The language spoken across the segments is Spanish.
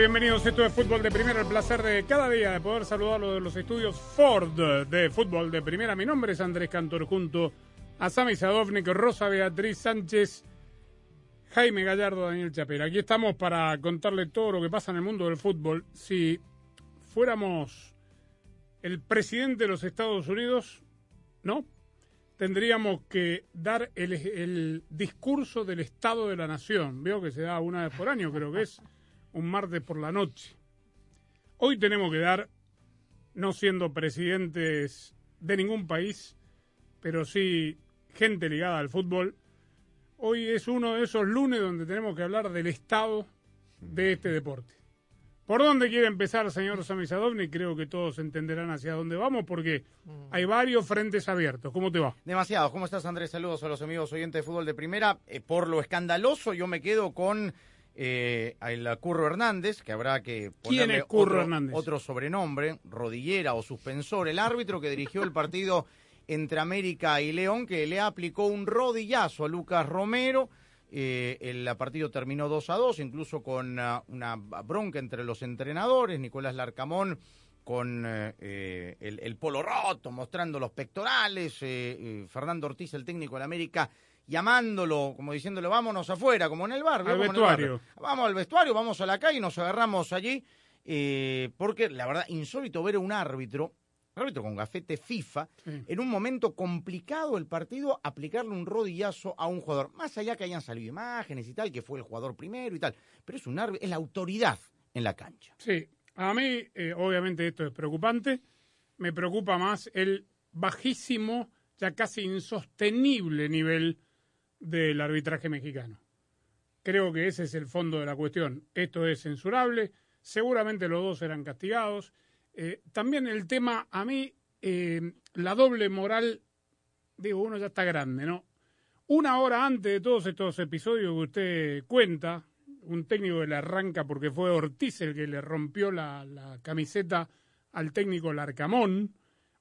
Bienvenidos. Esto es Fútbol de Primera. El placer de cada día de poder saludarlo de los estudios Ford de Fútbol de Primera. Mi nombre es Andrés Cantor junto a Sami Sadovnik, Rosa Beatriz Sánchez, Jaime Gallardo, Daniel Chapera. Aquí estamos para contarle todo lo que pasa en el mundo del fútbol. Si fuéramos el presidente de los Estados Unidos, ¿no? Tendríamos que dar el, el discurso del Estado de la Nación. Veo que se da una vez por año, creo que es un martes por la noche. Hoy tenemos que dar, no siendo presidentes de ningún país, pero sí gente ligada al fútbol. Hoy es uno de esos lunes donde tenemos que hablar del estado de este deporte. ¿Por dónde quiere empezar, señor Sami Sadovni? Creo que todos entenderán hacia dónde vamos porque hay varios frentes abiertos. ¿Cómo te va? Demasiado. ¿Cómo estás, Andrés? Saludos a los amigos oyentes de fútbol de primera. Eh, por lo escandaloso, yo me quedo con eh, el Curro Hernández, que habrá que ¿Quién ponerle Curro otro, Hernández? otro sobrenombre, rodillera o suspensor, el árbitro que dirigió el partido entre América y León, que le aplicó un rodillazo a Lucas Romero. Eh, el partido terminó 2 a 2, incluso con ah, una bronca entre los entrenadores, Nicolás Larcamón con eh, eh, el, el polo roto, mostrando los pectorales, Fernando Ortiz, el técnico de la América, llamándolo, como diciéndole, vámonos afuera, como en el barrio. Al el vestuario. barrio. Vamos al vestuario, vamos a la calle y nos agarramos allí, eh, porque la verdad, insólito ver a un árbitro, un árbitro con gafete FIFA, Sí. en un momento complicado del partido, aplicarle un rodillazo a un jugador. Más allá que hayan salido imágenes y tal, que fue el jugador primero y tal, pero es un árbitro, es la autoridad en la cancha. Sí, a mí eh, obviamente esto es preocupante. Me preocupa más el bajísimo, ya casi insostenible nivel del arbitraje mexicano. Creo que ese es el fondo de la cuestión. Esto es censurable. Seguramente los dos serán castigados. Eh, también el tema, a mí, eh, la doble moral, digo, uno ya está grande, ¿no? Una hora antes de todos estos episodios que usted cuenta, un técnico que le arranca porque fue Ortiz el que le rompió la, la camiseta al técnico Larcamón.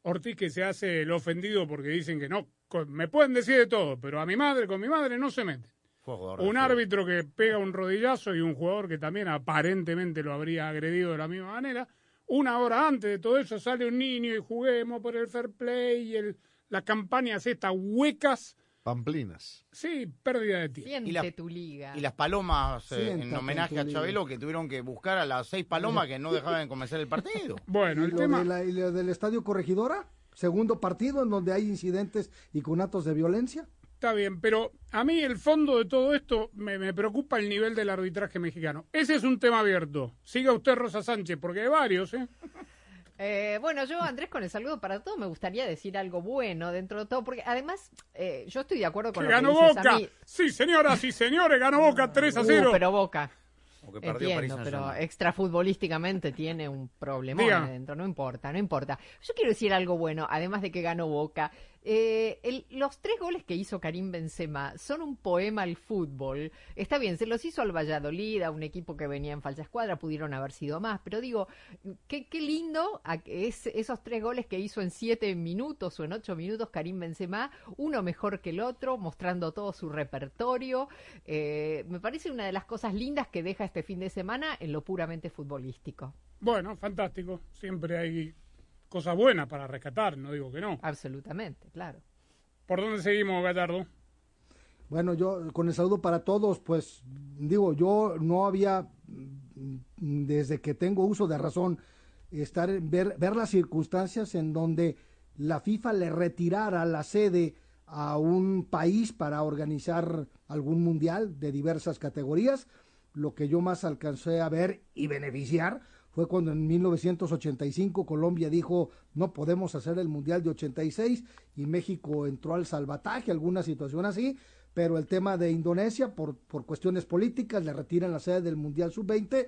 Ortiz que se hace el ofendido porque dicen que no, con- me pueden decir de todo, pero a mi madre, con mi madre no se meten. Jugador Un árbitro que pega un rodillazo y un jugador que también aparentemente lo habría agredido de la misma manera. Una hora antes de todo eso sale un niño y juguemos por el fair play y el, las campañas estas huecas. Pamplinas. Sí, pérdida de tiempo. Siente Y la- tu liga. Y las palomas, eh, en homenaje en a Chabelo, que tuvieron que buscar a las seis palomas que no dejaban de comenzar el partido. Bueno, Y el lo, tema... de la- y lo del Estadio Corregidora, segundo partido en donde hay incidentes y conatos de violencia. Está bien, pero a mí el fondo de todo esto me, me preocupa el nivel del arbitraje mexicano. Ese es un tema abierto. Siga usted, Rosa Sánchez, porque hay varios, ¿eh? Eh, bueno, yo, Andrés, con el saludo para todos, me gustaría decir algo bueno dentro de todo, porque además eh, yo estoy de acuerdo con Que lo ganó que dices Boca. a mí. Sí, señoras y señores, ganó Boca 3 a Uh, 0. pero Boca, O que perdió París entiendo, pero Saint-Germain. extrafutbolísticamente tiene un problema Diga. adentro, no importa, no importa. Yo quiero decir algo bueno, además de que ganó Boca. Eh, el- los tres goles que hizo Karim Benzema son un poema al fútbol. Está bien, se los hizo al Valladolid, a un equipo que venía en falsa escuadra, pudieron haber sido más, pero digo, qué, lindo a- es, esos tres goles que hizo en siete minutos o en ocho minutos Karim Benzema, uno mejor que el otro, mostrando todo su repertorio. Eh, me parece una de las cosas lindas que deja este fin de semana en lo puramente futbolístico. Bueno, fantástico. Siempre hay cosas buenas para rescatar, no digo que no. Absolutamente, claro. ¿Por dónde seguimos, Gallardo? Bueno, yo con el saludo para todos, pues digo, yo no había, mm, desde que tengo uso de razón, estar ver, ver las circunstancias en donde la FIFA le retirara la sede a un país para organizar algún mundial de diversas categorías. Lo que yo más alcancé a ver y beneficiar fue cuando en 1985 Colombia dijo no podemos hacer el mundial de 86 y México entró al salvataje, alguna situación así, pero el tema de Indonesia por, por cuestiones políticas le retiran la sede del mundial sub-20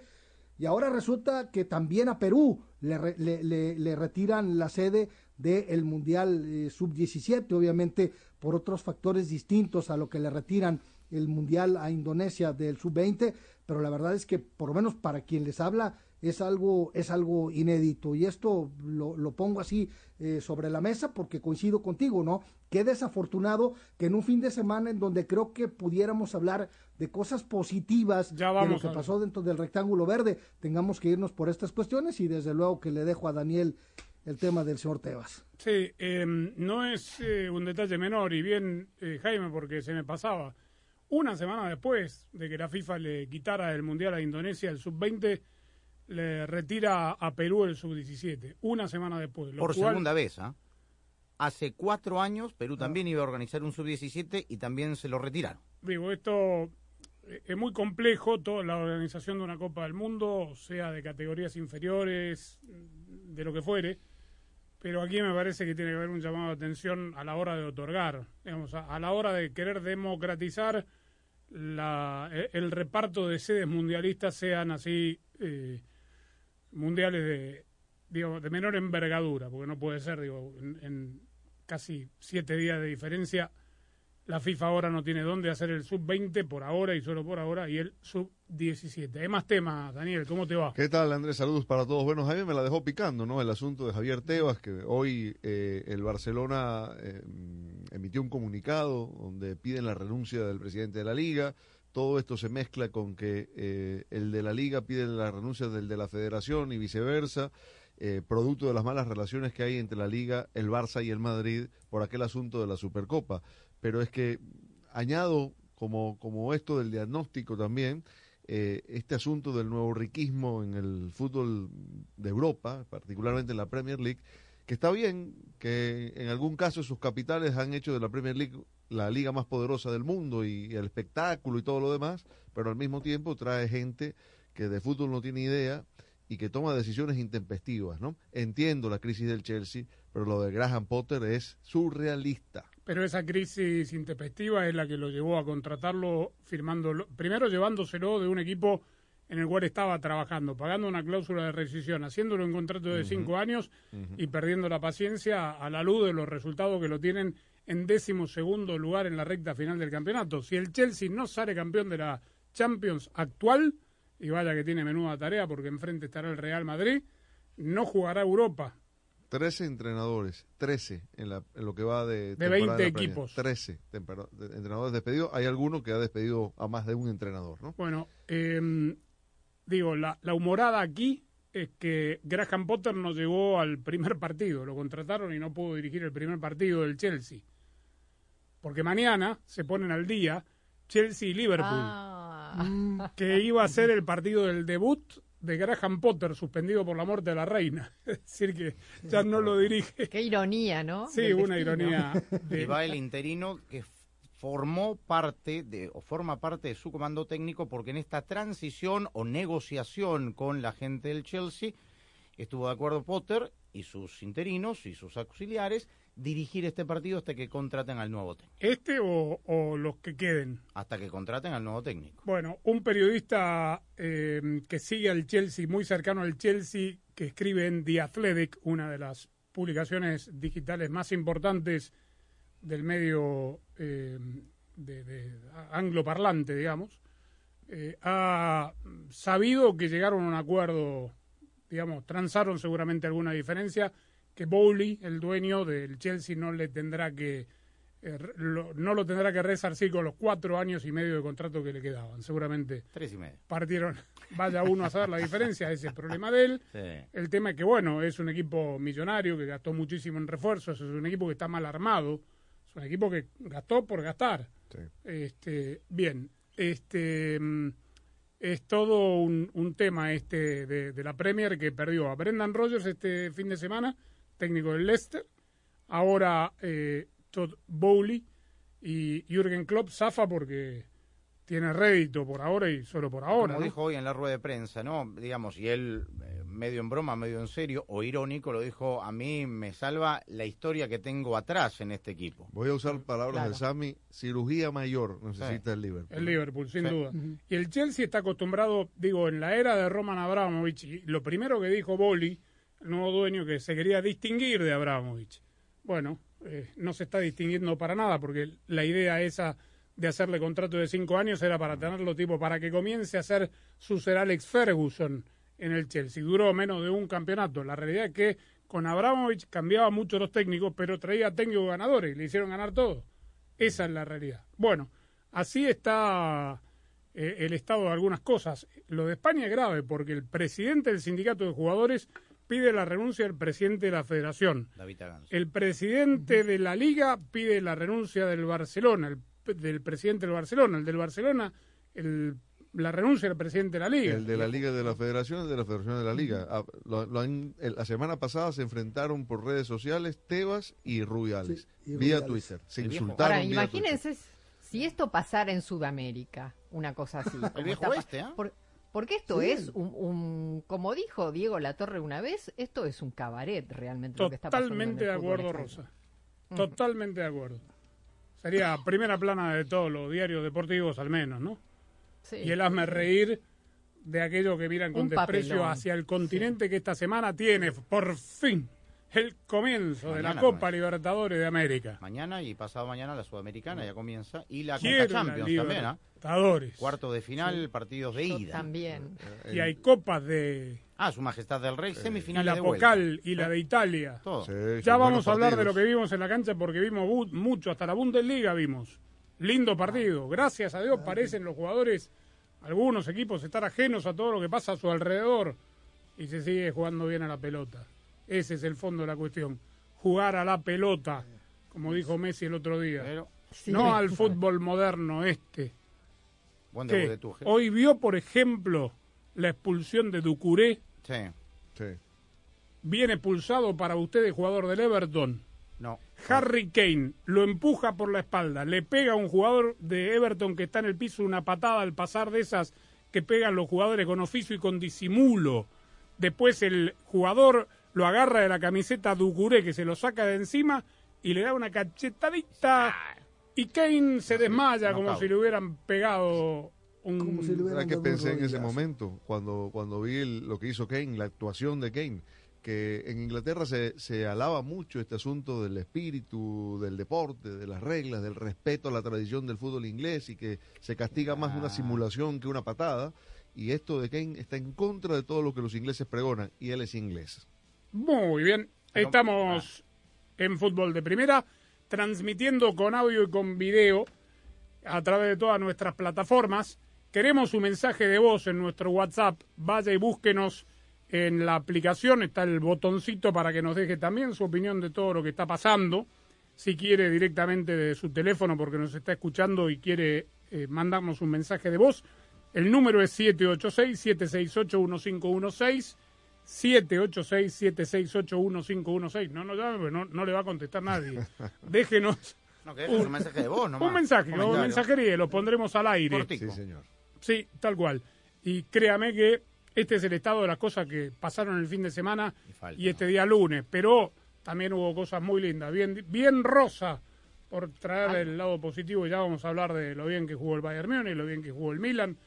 y ahora resulta que también a Perú le, le- le- retiran la sede del Mundial eh, Sub-17, obviamente por otros factores distintos a lo que le retiran el Mundial a Indonesia del Sub-20, pero la verdad es que por lo menos para quien les habla es algo, es algo inédito y esto lo, lo pongo así eh, sobre la mesa porque coincido contigo, ¿no? Qué desafortunado que en un fin de semana en donde creo que pudiéramos hablar de cosas positivas Ya de lo que pasó dentro del rectángulo verde, tengamos que irnos por estas cuestiones y desde luego que le dejo a Daniel el tema del señor Tebas. Sí, eh, no es eh, un detalle menor y bien, eh, Jaime, porque se me pasaba. Una semana después de que la FIFA le quitara el Mundial a Indonesia, el Sub-20, le retira a Perú el Sub-17. Una semana después. Por cual- segunda vez, ¿ah? Hace cuatro años Perú también iba a organizar un sub-17 y también se lo retiraron. Digo, esto eh, es muy complejo, toda la organización de una Copa del Mundo, sea de categorías inferiores, de lo que fuere, pero aquí me parece que tiene que haber un llamado de atención a la hora de otorgar, digamos, a, a la hora de querer democratizar la, e- el reparto de sedes mundialistas sean así eh, mundiales de, digo, de menor envergadura, porque no puede ser, digo, en, en casi siete días de diferencia la FIFA ahora no tiene dónde hacer el sub-20 por ahora y solo por ahora y el sub-17. Hay más temas, Daniel, ¿cómo te va? ¿Qué tal, Andrés? Saludos para todos. Bueno, Jaime me la dejó picando, ¿no? El asunto de Javier Tebas, que hoy eh, el Barcelona eh, emitió un comunicado donde piden la renuncia del presidente de la liga. Todo esto se mezcla con que eh, el de la liga pide la renuncia del de la federación y viceversa, eh, producto de las malas relaciones que hay entre la liga, el Barça y el Madrid por aquel asunto de la Supercopa. Pero es que añado como, como esto del diagnóstico también, eh, este asunto del nuevo riquismo en el fútbol de Europa, particularmente en la Premier League, que está bien que en algún caso sus capitales han hecho de la Premier League la liga más poderosa del mundo y el espectáculo y todo lo demás, pero al mismo tiempo trae gente que de fútbol no tiene idea y que toma decisiones intempestivas, ¿no? Entiendo la crisis del Chelsea, pero lo de Graham Potter es surrealista. Pero esa crisis intempestiva es la que lo llevó a contratarlo, firmándolo, primero llevándoselo de un equipo en el cual estaba trabajando, pagando una cláusula de rescisión, haciéndolo en contrato de cinco años y perdiendo la paciencia a la luz de los resultados que lo tienen en décimo segundo lugar en la recta final del campeonato. Si el Chelsea no sale campeón de la Champions actual, y vaya que tiene menuda tarea porque enfrente estará el Real Madrid, no jugará Europa. 13 entrenadores, 13 en, la, en lo que va de... De temporada 20 la Premier. equipos. 13 tempera- de- entrenadores despedidos. Hay alguno que ha despedido a más de un entrenador, ¿no? Bueno, eh, digo, la, la humorada aquí es que Graham Potter no llegó al primer partido, lo contrataron y no pudo dirigir el primer partido del Chelsea. Porque mañana se ponen al día Chelsea y Liverpool, Ah. que iba a ser el partido del debut de Graham Potter, suspendido por la muerte de la reina. Es decir, que ya no lo dirige. Qué ironía, ¿no? Sí, Del una destino. ironía. Y va el interino que formó parte de, o forma parte de su comando técnico porque en esta transición o negociación con la gente del Chelsea estuvo de acuerdo Potter y sus interinos y sus auxiliares dirigir este partido hasta que contraten al nuevo técnico. ¿Este o, o los que queden? Hasta que contraten al nuevo técnico. Bueno, un periodista eh, que sigue al Chelsea, muy cercano al Chelsea, que escribe en The Athletic, una de las publicaciones digitales más importantes del medio eh, de, de angloparlante, digamos, eh, ha sabido que llegaron a un acuerdo, digamos, transaron seguramente alguna diferencia, que Bowley, el dueño del Chelsea, no le tendrá que eh, lo- no lo tendrá que resarcir con los cuatro años y medio de contrato que le quedaban. Seguramente Tres y medio. partieron, vaya uno a saber la diferencia, ese es el problema de él. Sí. El tema es que, bueno, es un equipo millonario que gastó muchísimo en refuerzos, es un equipo que está mal armado, es un equipo que gastó por gastar. Sí. Este, bien, este mm, es todo un, un tema este de, de la Premier que perdió a Brendan Rodgers este fin de semana, técnico del Leicester, ahora eh, Todd Bowley y Jürgen Klopp zafa porque tiene rédito por ahora y solo por ahora. Como ¿no? dijo hoy en la rueda de prensa, ¿no? Digamos, y él, eh, medio en broma, medio en serio, o irónico, lo dijo, a mí me salva la historia que tengo atrás en este equipo. Voy a usar palabras Claro. de Sammy. Cirugía mayor necesita el Liverpool. El Liverpool, sin Sí. duda. Y el Chelsea está acostumbrado, digo, en la era de Roman Abramovich, y lo primero que dijo Boli, el nuevo dueño, que se quería distinguir de Abramovich. Bueno, eh, no se está distinguiendo para nada, porque la idea esa de hacerle contrato de cinco años era para tenerlo tipo, para que comience a ser su ser Alex Ferguson en el Chelsea. Duró menos de un campeonato. La realidad es que con Abramovich cambiaba mucho los técnicos, pero traía técnicos ganadores, le hicieron ganar todo. Esa es la realidad. Bueno, así está eh, el estado de algunas cosas. Lo de España es grave porque el presidente del sindicato de jugadores pide la renuncia del presidente de la federación. David. El presidente de la liga pide la renuncia del Barcelona, el, del presidente del Barcelona. El del Barcelona, el- la renuncia del presidente de la liga. El de la Liga de la Federación, el de la Federación de la Liga. Ah, lo- lo han- el- la semana pasada se enfrentaron por redes sociales Tebas y Rubiales. Sí, y vía Rubiales. Twitter. Se El insultaron. Ahora, vía imagínense si esto pasara en Sudamérica, una cosa así. como viejo oeste, ¿eh? por- porque esto Sí. es un, un- como dijo Diego Latorre una vez, esto es un cabaret realmente lo que está pasando. en el Totalmente de acuerdo. Rosa. Totalmente de acuerdo. Sería primera plana de todos los diarios deportivos, al menos, ¿no? Sí. y el hazme reír de aquellos que miran con Un desprecio papelón. hacia el continente que esta semana tiene, por fin, el comienzo de la Copa comienza. Libertadores de América. Mañana y pasado mañana la Sudamericana ya comienza. Y la Quiero la Champions también, ¿ah? Libertadores. Cuarto de final, partidos de Yo ida. también. Y hay copas de Ah, Su Majestad del Rey, y semifinales la de vuelta. Pocal y la de Italia. Todo. Sí, Ya vamos a hablar de lo que vimos en la cancha porque vimos mucho, hasta la Bundesliga vimos. Lindo partido. Gracias a Dios parecen los jugadores, algunos equipos, estar ajenos a todo lo que pasa a su alrededor y se sigue jugando bien a la pelota. Ese es el fondo de la cuestión. Jugar a la pelota, como dijo Messi el otro día. Pero, Sí. No al fútbol moderno este. Hoy vio, por ejemplo, la expulsión de Ducuré. Sí. Sí. Viene expulsado para usted el jugador del Everton. No. Harry Kane lo empuja por la espalda, le pega a un jugador de Everton que está en el piso una patada al pasar de esas que pegan los jugadores con oficio y con disimulo. Después el jugador lo agarra de la camiseta Ducuré que se lo saca de encima y le da una cachetadita y Kane se desmaya como si le hubieran pegado un... Como si le hubieran ¿Sabes qué dado un pensé en ese momento? Cuando, cuando vi el- lo que hizo Kane, la actuación de Kane. Que en Inglaterra se, se alaba mucho este asunto del espíritu, del deporte, de las reglas, del respeto a la tradición del fútbol inglés y que se castiga más una Ah. simulación que una patada. Y esto de Kane está en contra de todo lo que los ingleses pregonan. Y él es inglés. Muy bien, estamos en fútbol de primera, transmitiendo con audio y con video a través de todas nuestras plataformas. Queremos un mensaje de voz en nuestro WhatsApp. Vaya y búsquenos en la aplicación. Está el botoncito para que nos deje también su opinión de todo lo que está pasando. Si quiere directamente de su teléfono porque nos está escuchando y quiere eh, mandarnos un mensaje de voz. El número es 786-768-1516. 786-768-1516. No nos llame, no, no le va a contestar nadie. Déjenos No, que dejes un mensaje de voz nomás. un mensaje, o mensajería, lo pondremos al aire. Cortito. Sí, señor. Sí, tal cual. Y créame que este es el estado de las cosas que pasaron el fin de semana Y falta, y este día lunes. Pero también hubo cosas muy lindas. Bien, bien rosa por traer el lado positivo. Ya vamos a hablar de lo bien que jugó el Bayern Múnich, lo bien que jugó el Milan.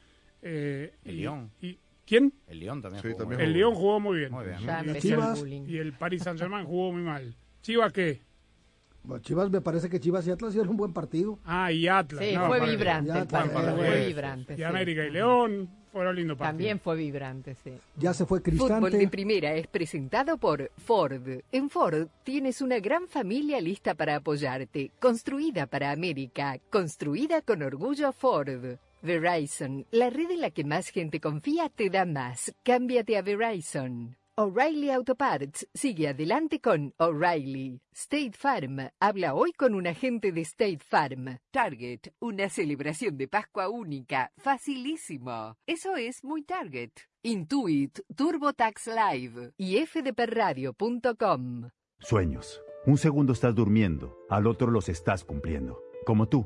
eh, El y- Lyon. y- ¿Quién? El León también Sí, jugó también muy El bien. Lyon jugó muy bien. Muy bien. Ya Y- Chivas. el. Y el Paris Saint Germain jugó muy mal. ¿Chivas qué? Bueno, Chivas, me parece que Chivas y Atlas hicieron un buen partido. Ah, y Atlas. Sí, no, fue vibrante partido, bueno, fue vibrante. Y sí. América y León fueron lindos partidos. También fue vibrante, sí. Ya se fue Fútbol de Cristante. Primera es presentado por Ford. En Ford tienes una gran familia lista para apoyarte, construida para América, construida con orgullo Ford. Verizon, la red en la que más gente confía, te da más. Cámbiate a Verizon. O'Reilly Auto Parts sigue adelante con O'Reilly. State Farm habla hoy con un agente de State Farm. Target, una celebración de Pascua única, facilísimo. Eso es muy Target. Intuit, TurboTax Live y fdpradio.com. Sueños. Un segundo estás durmiendo, al otro los estás cumpliendo. Como tú.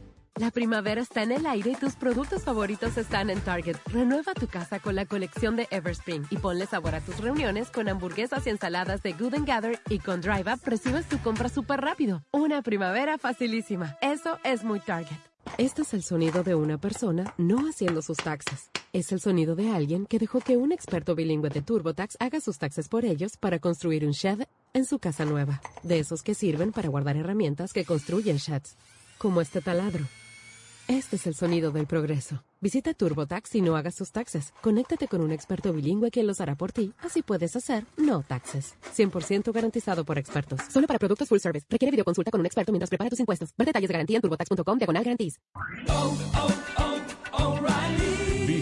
La primavera está en el aire y tus productos favoritos están en Target. Renueva tu casa con la colección de Everspring y ponle sabor a tus reuniones con hamburguesas y ensaladas de Good Gather y con Drive Up recibes tu compra súper rápido. Una primavera facilísima. Eso es muy Target. Este es el sonido de una persona no haciendo sus taxes. Es el sonido de alguien que dejó que un experto bilingüe de TurboTax haga sus taxes por ellos para construir un shed en su casa nueva. De esos que sirven para guardar herramientas que construyen sheds. Como este taladro. Este es el sonido del progreso. Visita TurboTax y no hagas tus taxes. Conéctate con un experto bilingüe quien los hará por ti. Así puedes hacer no taxes. 100% garantizado por expertos. Solo para productos full service. Requiere videoconsulta con un experto mientras prepara tus impuestos. Ver detalles de garantía en turbotax.com diagonal garantís.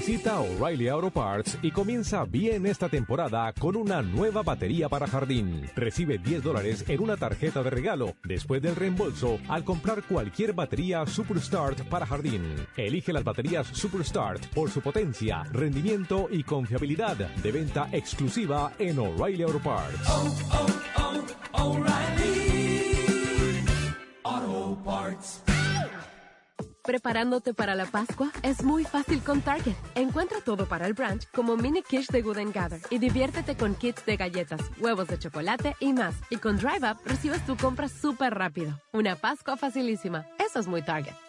Visita O'Reilly Auto Parts y comienza bien esta temporada con una nueva batería para jardín. Recibe 10 dólares en una tarjeta de regalo después del reembolso al comprar cualquier batería Superstart para jardín. Elige las baterías Superstart por su potencia, rendimiento y confiabilidad de venta exclusiva en O'Reilly Auto Parts. Auto Parts. Preparándote para la Pascua es muy fácil con Target. Encuentra todo para el brunch como mini quiche de Good Gather y diviértete con kits de galletas, huevos de chocolate y más. Y con Drive Up recibes tu compra súper rápido. Una Pascua facilísima. Eso es muy Target.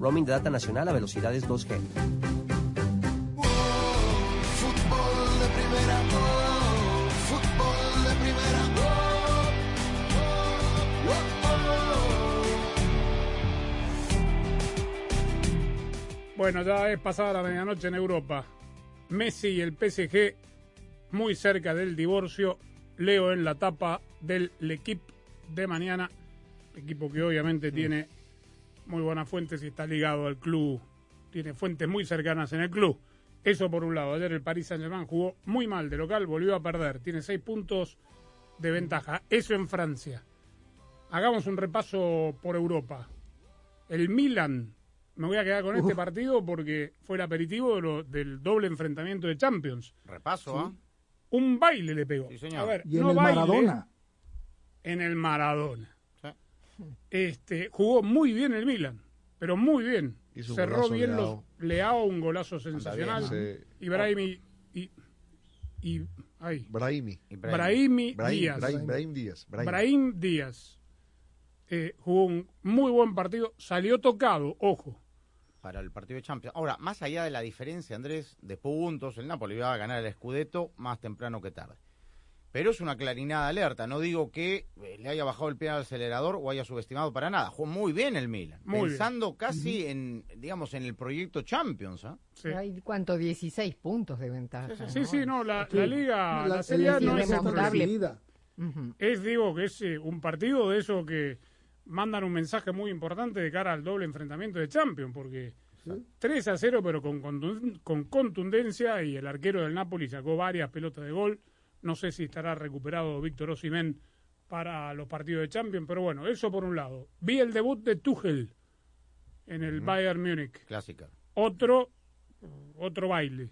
Roaming de data nacional a velocidades 2G. Fútbol de primera, oh, fútbol de primera, oh, Bueno, ya es pasada la medianoche en Europa. Messi y el PSG muy cerca del divorcio. Leo en la tapa del L'Equipe de mañana. Equipo que obviamente tiene muy buenas fuentes y está ligado al club. Tiene fuentes muy cercanas en el club. Eso por un lado. Ayer el Paris Saint-Germain jugó muy mal de local, volvió a perder. Tiene seis puntos de ventaja. Eso en Francia. Hagamos un repaso por Europa. El Milan, me voy a quedar con este partido porque fue el aperitivo de lo- del doble enfrentamiento de Champions. Repaso, ¿ah? Un baile le pegó. señor. A ver, Y en no el baile, Maradona. En el Maradona. Este, jugó muy bien el Milan, pero muy bien. Cerró bien Leao. los Leao, un golazo sensacional. bien, sí. Ibrahim y, y, y- ay, Brahimi. Brahimi Brahim, Díaz. Brahim, Brahim Díaz. Brahim. Brahim Díaz eh, jugó un muy buen partido, salió tocado, ojo. para el partido de Champions. Ahora, más allá de la diferencia, Andrés, de puntos, el Napoli va a ganar el Scudetto más temprano que tarde. Pero es una clarinada alerta. No digo que eh, le haya bajado el pie al acelerador o haya subestimado para nada. Jugó muy bien el Milan. Muy bien. pensando casi en, digamos, en el proyecto Champions. ¿ah? Hay, ¿cuánto? 16 puntos de ventaja. Sí, sí, no, la, Sí. la liga, la, La- Serie A el no es irremontable. extraordinaria. Es, digo, que es eh, un partido de eso que mandan un mensaje muy importante de cara al doble enfrentamiento de Champions, porque 3 a 0, pero con, contun- con contundencia, y el arquero del Napoli sacó varias pelotas de gol. No sé si estará recuperado Víctor Osimhen para los partidos de Champions, pero bueno, eso por un lado. Vi el debut de Tuchel en el Bayern Múnich. Clásica. Otro, otro baile.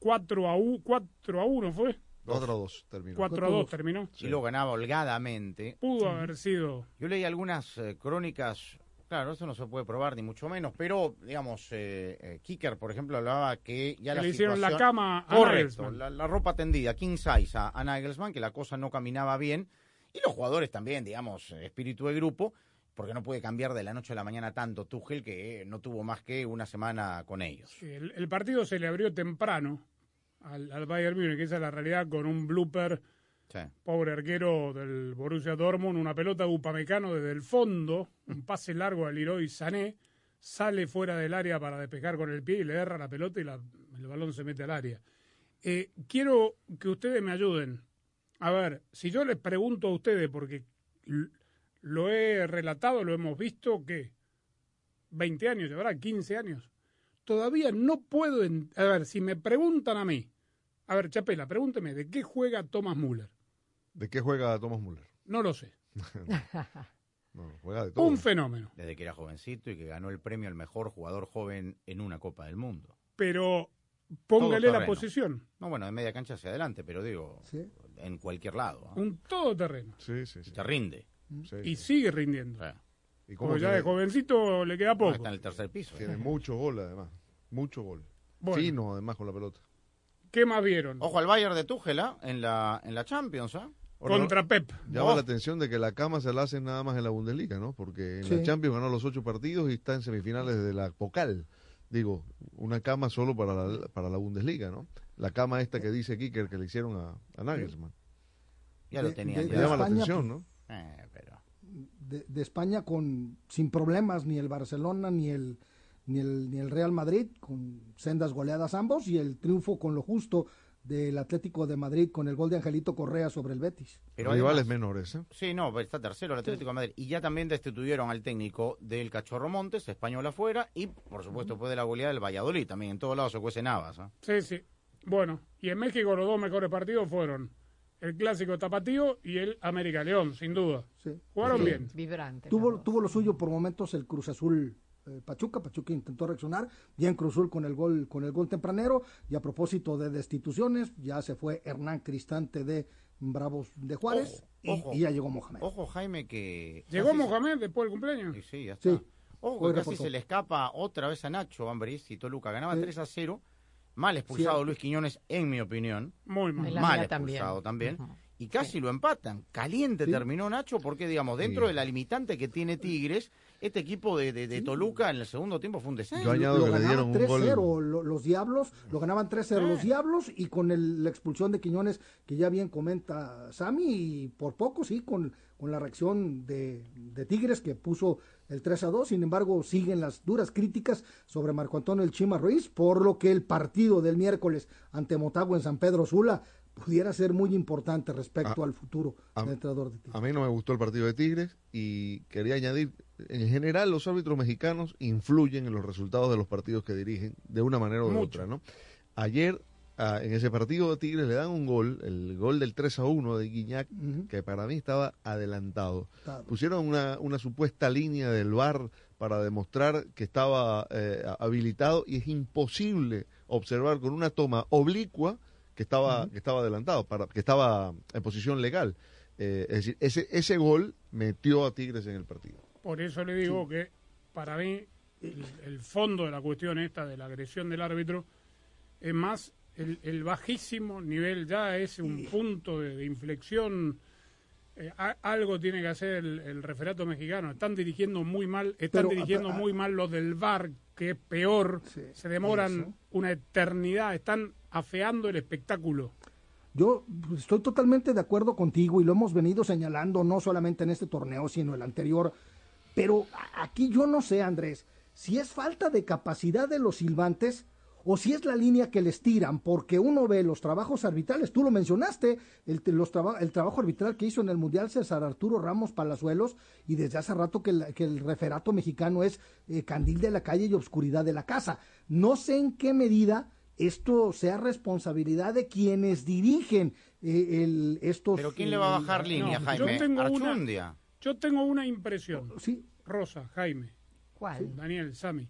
4 a 1, 4 a 1 fue. 4 a 2 terminó. 4 a 2 terminó. Y lo ganaba holgadamente. Pudo haber sido. Yo leí algunas eh, crónicas, claro, eso no se puede probar ni mucho menos, pero, digamos, eh, eh, Kicker, por ejemplo, hablaba que ya Que la le hicieron la cama a Correcto, la, la ropa tendida, king size a, a Nagelsmann, que la cosa no caminaba bien, y los jugadores también, digamos, espíritu de grupo, porque no puede cambiar de la noche a la mañana tanto Tuchel, que eh, no tuvo más que una semana con ellos. El, el partido se le abrió temprano al, al Bayern Múnich, que esa es la realidad, con un blooper. Pobre arquero del Borussia Dortmund, una pelota Upamecano desde el fondo, un pase largo al Leroy Sané, sale fuera del área para despejar con el pie y le erra la pelota y el balón se mete al área. Eh, quiero que ustedes me ayuden. A ver, si yo les pregunto a ustedes, porque lo he relatado, lo hemos visto, ¿qué? ¿20 años llevará? ¿15 años? Todavía no puedo... A ver, si me preguntan a mí, a ver, Chapela, pregúnteme, ¿de qué juega Thomas Müller? ¿De qué juega Thomas Müller? No lo sé. No, juega de todo. Un fenómeno. Desde que era jovencito y que ganó el premio al mejor jugador joven en una Copa del Mundo. Pero póngale la posición. No, bueno, de media cancha hacia adelante, pero digo, en cualquier lado. ¿ah? Un todoterreno. Sí, sí, sí. Te rinde. Y sigue rindiendo. ¿Y cómo Porque ya de jovencito le queda poco. Está en el tercer piso. Tiene mucho gol, además. Mucho gol. Bueno. Fino, además, con la pelota. ¿Qué más vieron? Ojo al Bayern de Tuchel ¿ah? en la en la Champions, ¿ah? Contra Pep. Llama la atención de que la cama se la hacen nada más en la Bundesliga, ¿no? Porque en Sí. la Champions ganó los ocho partidos y está en semifinales de la Pocal. Digo, una cama solo para la, para la Bundesliga, ¿no? La cama esta que dice Kicker que le hicieron a, a Nagelsmann. Ya lo De- tenían. de- ya. de Llama la atención, ¿no? Eh, pero de, de España con sin problemas ni el Barcelona ni el ni el ni el Real Madrid con sendas goleadas ambos y el triunfo con lo justo del Atlético de Madrid con el gol de Angelito Correa sobre el Betis. Pero Rivales menores, ¿eh? Sí, no, pero está tercero el Atlético de Madrid. Y ya también destituyeron al técnico del Cachorro Montes, español afuera, y por supuesto después de la goleada del Valladolid. También en todos lados se cuecen habas. ¿ah? Sí, sí. Bueno, y en México los dos mejores partidos fueron el clásico Tapatío y el América León, sin duda. Sí. Jugaron Sí. bien. Vibrante. Tuvo, tuvo lo suyo por momentos el Cruz Azul eh, Pachuca, Pachuca intentó reaccionar, bien Cruz Azul con el gol con el gol tempranero y a propósito de destituciones, ya se fue Hernán Cristante de Bravos de Juárez y- Ojo. y, ya llegó Mohamed. Ojo, Jaime, que... ¿Llegó casi- Mohamed después del cumpleaños? Sí, sí, ya está. Sí. Ojo, que casi reportó. se le escapa otra vez a Nacho Ambriz y Toluca. Ganaba Sí. 3 a 0. Mal expulsado Sí. Luis Quiñones, en mi opinión. Muy mal. Mal también. expulsado también. Y casi lo empatan. Caliente Sí. terminó Nacho porque, digamos, dentro Sí. de la limitante que tiene Tigres, este equipo de, de- de Toluca en el segundo tiempo fue un descenso. Yo añado lo que le dieron ganaban un 3-0 gol. lo- los Diablos, lo ganaban 3-0 los Diablos y con el- la expulsión de Quiñones, que ya bien comenta Sami, y por poco sí, con, con la reacción de, de Tigres que puso el 3-2, sin embargo siguen las duras críticas sobre Marco Antonio El Chima Ruiz, por lo que el partido del miércoles ante Motagua en San Pedro Sula pudiera ser muy importante respecto Ah, al futuro ah, del entrenador de Tigres. A mí no me gustó el partido de Tigres y quería añadir, en general los árbitros mexicanos influyen en los resultados de los partidos que dirigen de una manera o de Mucho. otra, ¿no? Ayer ah, en ese partido de Tigres le dan un gol, el gol del 3 a 1 de Guiñac, que para mí estaba adelantado. Pusieron una, una supuesta línea del VAR para demostrar que estaba eh, habilitado y es imposible observar con una toma oblicua que estaba, que estaba adelantado, para, que estaba en posición legal. Eh, es decir, ese, ese gol metió a Tigres en el partido. Por eso le digo que para mí el, el fondo de la cuestión esta de la agresión del árbitro es más el, el bajísimo nivel, ya es un punto de, de inflexión. eh, a- algo tiene que hacer el, el referato mexicano. Están dirigiendo muy mal, están Pero, dirigiendo a- a- muy mal los del VAR, que peor. Se demoran eso. una eternidad, están afeando el espectáculo. Yo estoy totalmente de acuerdo contigo y lo hemos venido señalando no solamente en este torneo, sino el anterior. Pero aquí yo no sé, Andrés, si es falta de capacidad de los silbantes o si es la línea que les tiran, porque uno ve los trabajos arbitrales, tú lo mencionaste, el, los traba- el trabajo arbitral que hizo en el Mundial César Arturo Ramos Palazuelos, y desde hace rato que, la- que el referato mexicano es eh, candil de la calle y obscuridad de la casa. No sé en qué medida esto sea responsabilidad de quienes dirigen eh, el, estos... Pero ¿quién le va a eh, bajar línea, No, Jaime? Yo tengo, Archundia. una, yo tengo una impresión. Sí. Rosa, Jaime. ¿Cuál? Daniel, Sami.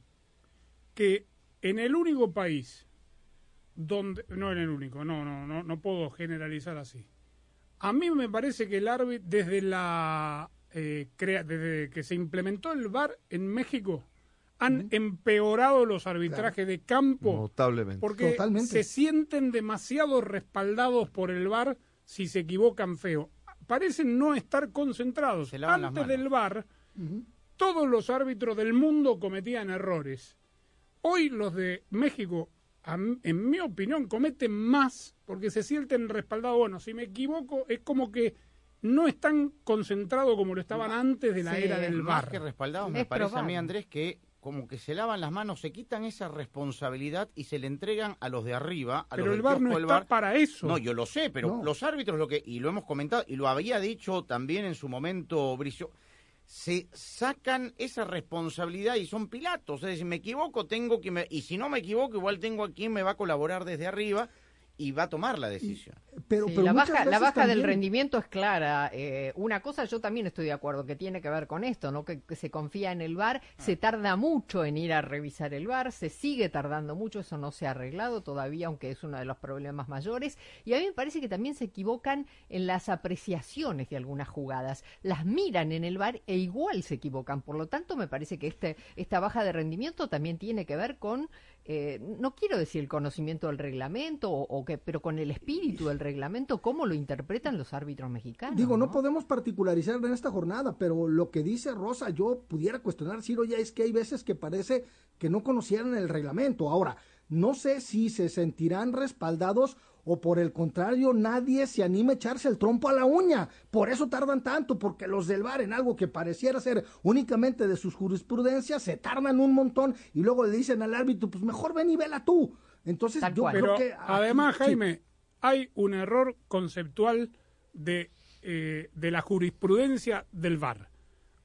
Que en el único país donde. No en el único, no, no, no, no puedo generalizar así. A mí me parece que el árbitro, desde la. eh, crea- desde que se implementó el VAR en México, han empeorado los arbitrajes de campo. Notablemente. Porque Totalmente. se sienten demasiado respaldados por el VAR si se equivocan feo. Parecen no estar concentrados. Antes del VAR, todos los árbitros del mundo cometían errores. Hoy los de México, en mi opinión, cometen más porque se sienten respaldados. Bueno, si me equivoco, es como que no están concentrados como lo estaban antes de la Sí, era del Más VAR. que respaldados, me Es parece a mí, Andrés, que como que se lavan las manos, se quitan esa responsabilidad y se le entregan a los de arriba, a Pero los el VAR no está bar. para eso. No, yo lo sé, pero No. los árbitros lo que y lo hemos comentado y lo había dicho también en su momento Bricio se sacan esa responsabilidad y son pilatos, es decir, me equivoco, tengo que me y si no me equivoco, igual tengo a quien me va a colaborar desde arriba y va a tomar la decisión. Pero, Sí, pero la baja, la baja del rendimiento es clara. Eh, una cosa yo también estoy de acuerdo que tiene que ver con esto, ¿no? Que, que se confía en el VAR, Ah. se tarda mucho en ir a revisar el VAR, se sigue tardando mucho, eso no se ha arreglado todavía, aunque es uno de los problemas mayores. Y a mí me parece que también se equivocan en las apreciaciones de algunas jugadas. Las miran en el VAR e igual se equivocan. Por lo tanto, me parece que este, esta baja de rendimiento también tiene que ver con eh, no quiero decir el conocimiento del reglamento, o, o que, pero con el espíritu del reglamento, cómo lo interpretan los árbitros mexicanos. Digo, no podemos particularizar en esta jornada, pero lo que dice Rosa, yo pudiera cuestionar, Ciro, ya es que hay veces que parece que no conocieran el reglamento. Ahora, no sé si se sentirán respaldados o por el contrario, nadie se anima a echarse el trompo a la uña. Por eso tardan tanto, porque los del VAR en algo que pareciera ser únicamente de sus jurisprudencias se tardan un montón y luego le dicen al árbitro, pues mejor ven y vela tú. Entonces, yo creo que... además, sí. Jaime, hay un error conceptual de, eh, de la jurisprudencia del VAR.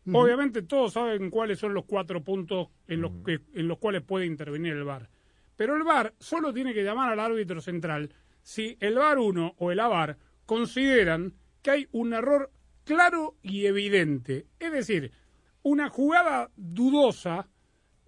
Ujú. Obviamente todos saben cuáles son los cuatro puntos en los, que, en los cuales puede intervenir el VAR. Pero el VAR solo tiene que llamar al árbitro central si el VAR 1 o el AVAR consideran que hay un error claro y evidente. Es decir, una jugada dudosa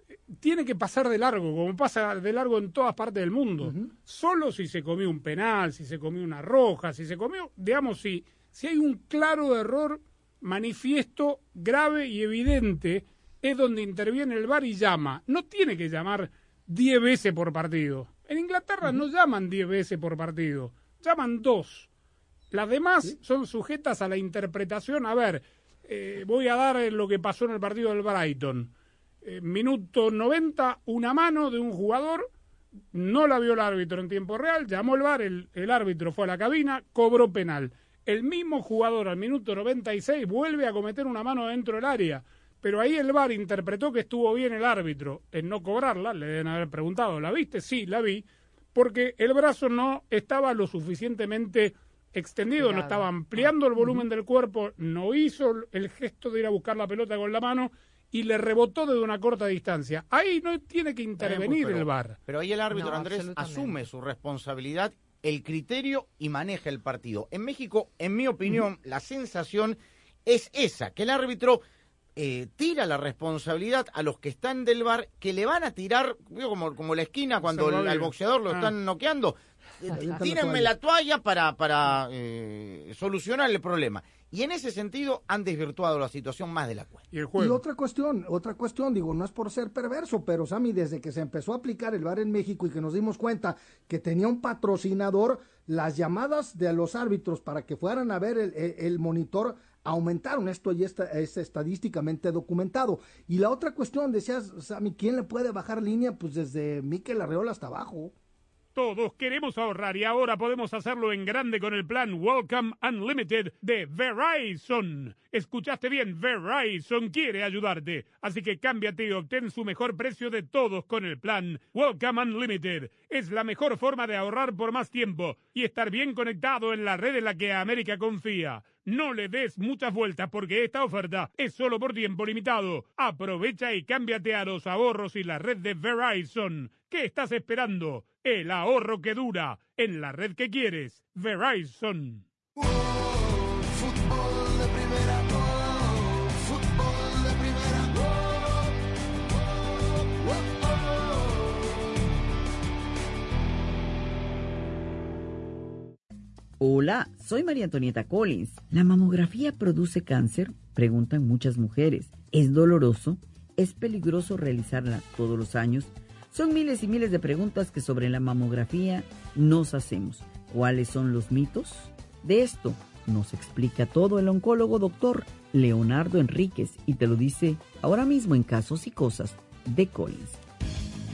eh, tiene que pasar de largo, como pasa de largo en todas partes del mundo. Solo si se comió un penal, si se comió una roja, si se comió, digamos, si, si hay un claro error manifiesto, grave y evidente, es donde interviene el VAR y llama. No tiene que llamar 10 veces por partido. En Inglaterra no llaman 10 veces por partido, llaman dos. Las demás son sujetas a la interpretación. A ver, eh, voy a dar lo que pasó en el partido del Brighton. Eh, minuto 90, una mano de un jugador, no la vio el árbitro en tiempo real, llamó el VAR, el, el árbitro fue a la cabina, cobró penal. El mismo jugador al minuto 96 vuelve a cometer una mano dentro del área, pero ahí el VAR interpretó que estuvo bien el árbitro en no cobrarla, le deben haber preguntado, ¿la viste? Sí, la vi, porque el brazo no estaba lo suficientemente extendido, no estaba ampliando el volumen del cuerpo, no hizo el gesto de ir a buscar la pelota con la mano y le rebotó desde una corta distancia. Ahí no tiene que intervenir pero- el VAR. Pero ahí el árbitro No, Andrés asume su responsabilidad, el criterio y maneja el partido. En México, en mi opinión, la sensación es esa, que el árbitro eh, tira la responsabilidad a los que están del bar, que le van a tirar, digo, como, como la esquina cuando el- al boxeador lo Ah. están noqueando, Avientan tírenme la toalla para, para eh, solucionar el problema. Y en ese sentido han desvirtuado la situación más de la cuenta. Y el Y otra cuestión, otra cuestión, digo, no es por ser perverso, pero Sammy, desde que se empezó a aplicar el VAR en México y que nos dimos cuenta que tenía un patrocinador, las llamadas de los árbitros para que fueran a ver el, el- el monitor aumentaron. Esto ya está, es estadísticamente documentado. Y la otra cuestión, decías, Sammy, ¿quién le puede bajar línea? Pues desde Mikel Arreola hasta abajo. Todos queremos ahorrar y ahora podemos hacerlo en grande con el plan Welcome Unlimited de Verizon. Escuchaste bien, Verizon quiere ayudarte. Así que cámbiate y obtén su mejor precio de todos con el plan Welcome Unlimited. Es la mejor forma de ahorrar por más tiempo y estar bien conectado en la red en la que América confía. No le des muchas vueltas porque esta oferta es solo por tiempo limitado. Aprovecha y cámbiate a los ahorros y la red de Verizon. ¿Qué estás esperando? El ahorro que dura en la red que quieres. Verizon. Hola, soy María Antonieta Collins. ¿La mamografía produce cáncer? Preguntan muchas mujeres. ¿Es doloroso? ¿Es peligroso realizarla todos los años? Son miles y miles de preguntas que sobre la mamografía nos hacemos. ¿Cuáles son los mitos? De esto nos explica todo el oncólogo doctor Leonardo Enríquez y te lo dice ahora mismo en Casos y Cosas de Collins.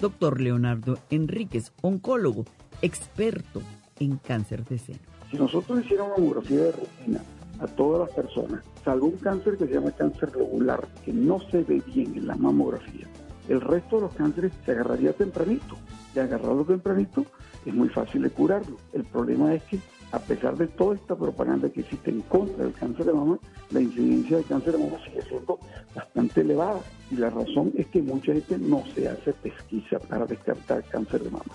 Doctor Leonardo Enríquez, oncólogo, experto en cáncer de seno. Si nosotros hiciéramos mamografía de rutina a todas las personas, salvo un cáncer que se llama cáncer regular, que no se ve bien en la mamografía, el resto de los cánceres se agarraría tempranito. De agarrarlo tempranito es muy fácil de curarlo. El problema es que, a pesar de toda esta propaganda que existe en contra del cáncer de mama, la incidencia de cáncer de mama sigue siendo bastante elevada. Y la razón es que mucha gente no se hace pesquisa para descartar cáncer de mama.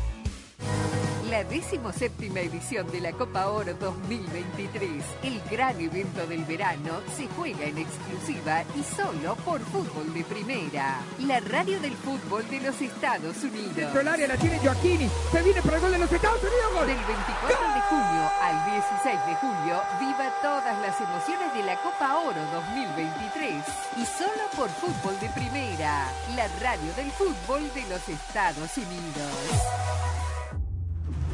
La séptima edición de la Copa Oro 2023, el gran evento del verano, se juega en exclusiva y solo por fútbol de primera. La radio del fútbol de los Estados Unidos. Del área la tiene Joaquini. Se viene para el gol de los Estados Unidos. Gol. Del 24 de junio al 16 de julio, viva todas las emociones de la Copa Oro 2023. Y solo por fútbol de primera, la radio del fútbol de los Estados Unidos.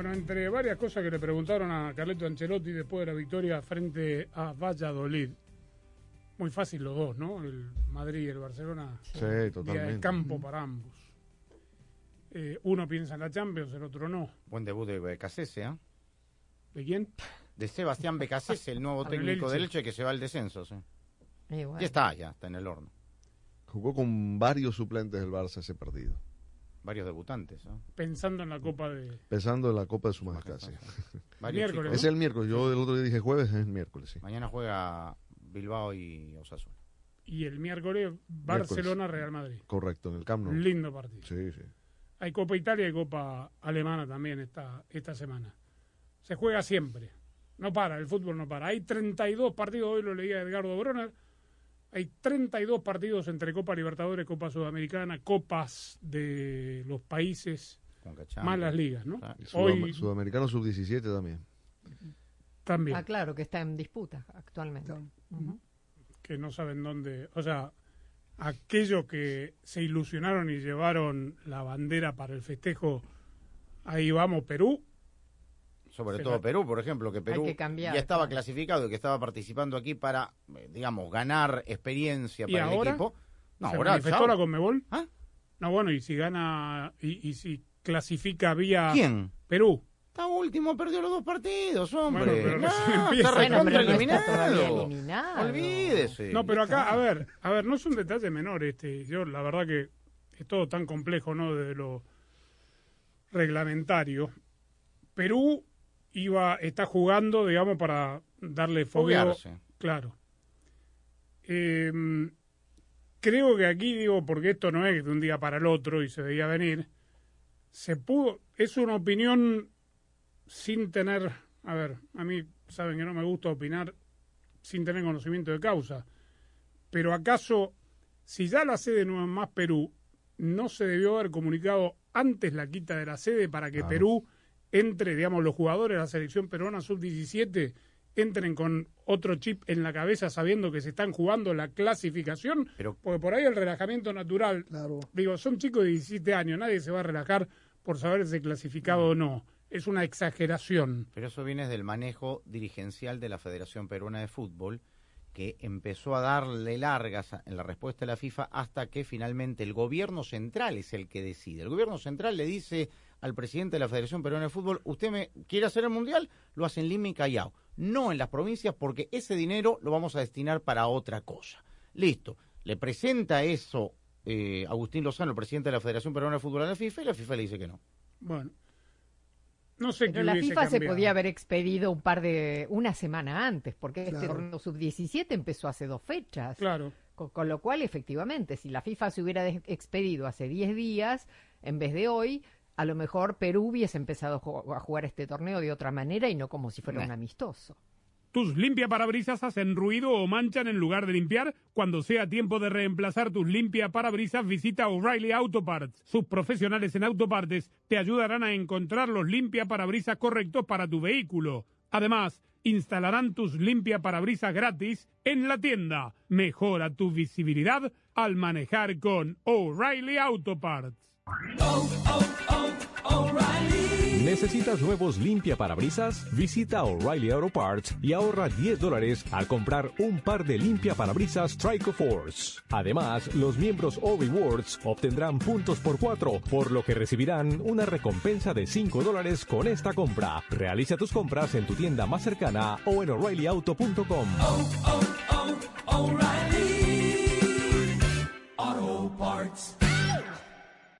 Bueno, entre varias cosas que le preguntaron a Carleto Ancelotti después de la victoria frente a Valladolid. Muy fácil los dos, ¿no? El Madrid y el Barcelona. Sí, Día de totalmente. campo para ambos. Eh, uno piensa en la Champions, el otro no. Buen debut de Becasese, ¿eh? ¿De quién? De Sebastián Becasese, el nuevo el técnico Elche. del Elche que se va al descenso, sí. Ya está, ya está en el horno. Jugó con varios suplentes del Barça ese partido. Varios debutantes. Pensando en la Copa de... Pensando en la Copa de su Majestad, sí. Varios Miércoles, chicos. Es el miércoles. Yo el otro día dije jueves, es el miércoles, sí. Mañana juega Bilbao y Osasuna. Y el miércoles Barcelona-Real Madrid. Correcto, en el Camp Nou. Lindo partido. Sí, sí. Hay Copa Italia y Copa Alemana también esta, esta semana. Se juega siempre. No para, el fútbol no para. Hay 32 partidos, hoy lo leía Edgardo Bronner. Hay 32 partidos entre Copa Libertadores, Copa Sudamericana, Copas de los países, más las ligas, ¿no? Sudam- Hoy Sudamericano sub-17 también. también. Ah, claro, que está en disputa actualmente. Ujú. que no saben dónde, o sea, aquellos que se ilusionaron y llevaron la bandera para el festejo, ahí vamos Perú, Sobre todo Perú, por ejemplo, que Perú que cambiar, ya estaba claro. clasificado y que estaba participando aquí para, eh, digamos, ganar experiencia ¿Y para ahora? el equipo. No, se ahora, manifestó la Conmebol. ¿Ah? No, bueno, y si gana, y, y si clasifica vía ¿Quién? Perú. Está último, perdió los dos partidos, hombre. Bueno, pero no, está empieza. Bueno, no eliminado. Olvídese. No, pero acá, a ver, a ver, no es un detalle menor este. Yo, la verdad que es todo tan complejo, ¿no? De lo reglamentario. Perú iba, está jugando, digamos, para darle fogueo. Claro. Eh, creo que aquí, digo, porque esto no es de un día para el otro y se veía venir, se pudo, es una opinión sin tener, a ver, a mí saben que no me gusta opinar sin tener conocimiento de causa, pero acaso, si ya la sede no es más Perú, no se debió haber comunicado antes la quita de la sede para que Claro. Perú entre, digamos, los jugadores de la selección peruana sub-17 entren con otro chip en la cabeza sabiendo que se están jugando la clasificación, Pero- porque por ahí el relajamiento natural, Claro. digo, son chicos de 17 años, nadie se va a relajar por saberse clasificado o no, es una exageración. Pero eso viene del manejo dirigencial de la Federación Peruana de Fútbol, que empezó a darle largas en la respuesta de la FIFA hasta que finalmente el gobierno central es el que decide. El gobierno central le dice al presidente de la Federación Peruana de Fútbol, usted me quiere hacer el mundial, lo hace en Lima y Callao, no en las provincias porque ese dinero lo vamos a destinar para otra cosa. Listo, le presenta eso eh, Agustín Lozano, el presidente de la Federación Peruana de Fútbol a la FIFA y la FIFA le dice que no. Bueno, no sé Pero qué la FIFA se podía haber expedido un par de, una semana antes, porque este torneo sub-17 empezó hace dos fechas. Claro. Con, con lo cual, efectivamente, si la FIFA se hubiera expedido hace 10 días, en vez de hoy, a lo mejor Perú hubiese empezado a jugar este torneo de otra manera y no como si fuera un amistoso. ¿Tus limpiaparabrisas hacen ruido o manchan en lugar de limpiar? Cuando sea tiempo de reemplazar tus limpiaparabrisas, visita O'Reilly Auto Parts. Sus profesionales en autopartes te ayudarán a encontrar los limpiaparabrisas correctos para tu vehículo. Además, instalarán tus limpiaparabrisas gratis en la tienda. Mejora tu visibilidad al manejar con O'Reilly Auto Parts. ¿Necesitas nuevos limpia parabrisas? Visita O'Reilly Auto Parts y ahorra 10 dólares al comprar un par de limpia parabrisas Trico Force. Además, los miembros O Rewards obtendrán puntos por 4, por lo que recibirán una recompensa de 5 dólares con esta compra. Realiza tus compras en tu tienda más cercana o en o'ReillyAuto.com.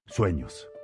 Sueños.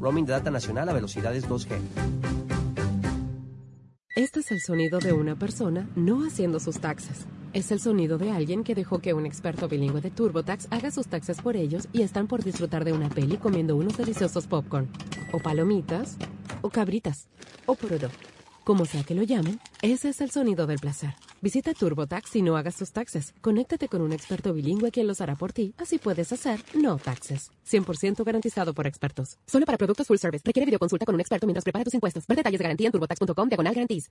Roaming de data nacional a velocidades 2G. Este es el sonido de una persona no haciendo sus taxes. Es el sonido de alguien que dejó que un experto bilingüe de TurboTax haga sus taxes por ellos y están por disfrutar de una peli comiendo unos deliciosos popcorn, o palomitas, o cabritas, o porodo. Como sea que lo llamen, ese es el sonido del placer. Visita TurboTax y no hagas tus taxes. Conéctate con un experto bilingüe quien los hará por ti. Así puedes hacer no taxes. 100% garantizado por expertos. Solo para productos full service. Requiere videoconsulta con un experto mientras prepara tus impuestos. Ver detalles de garantía en turbotax.com diagonal guarantees.